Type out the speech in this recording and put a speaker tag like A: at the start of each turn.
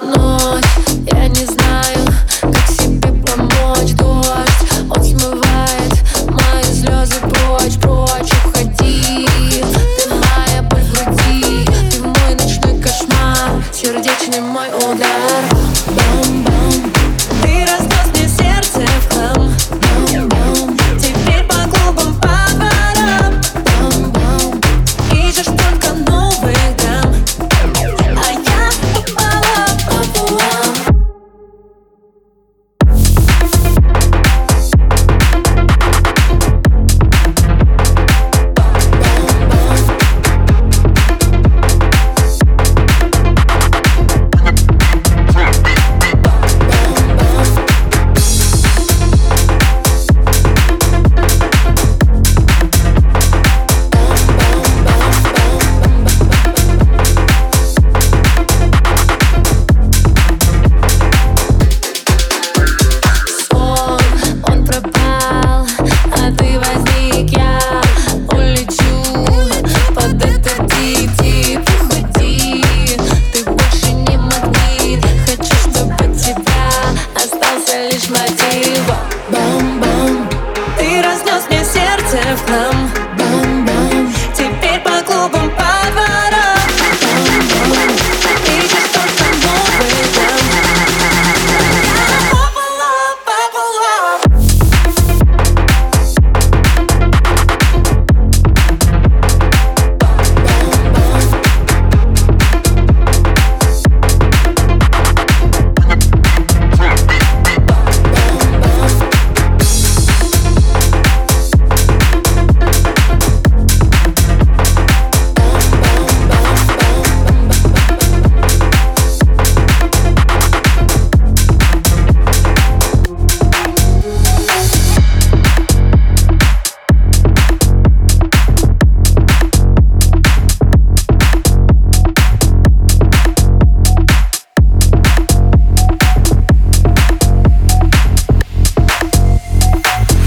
A: ночь Я не знаю have come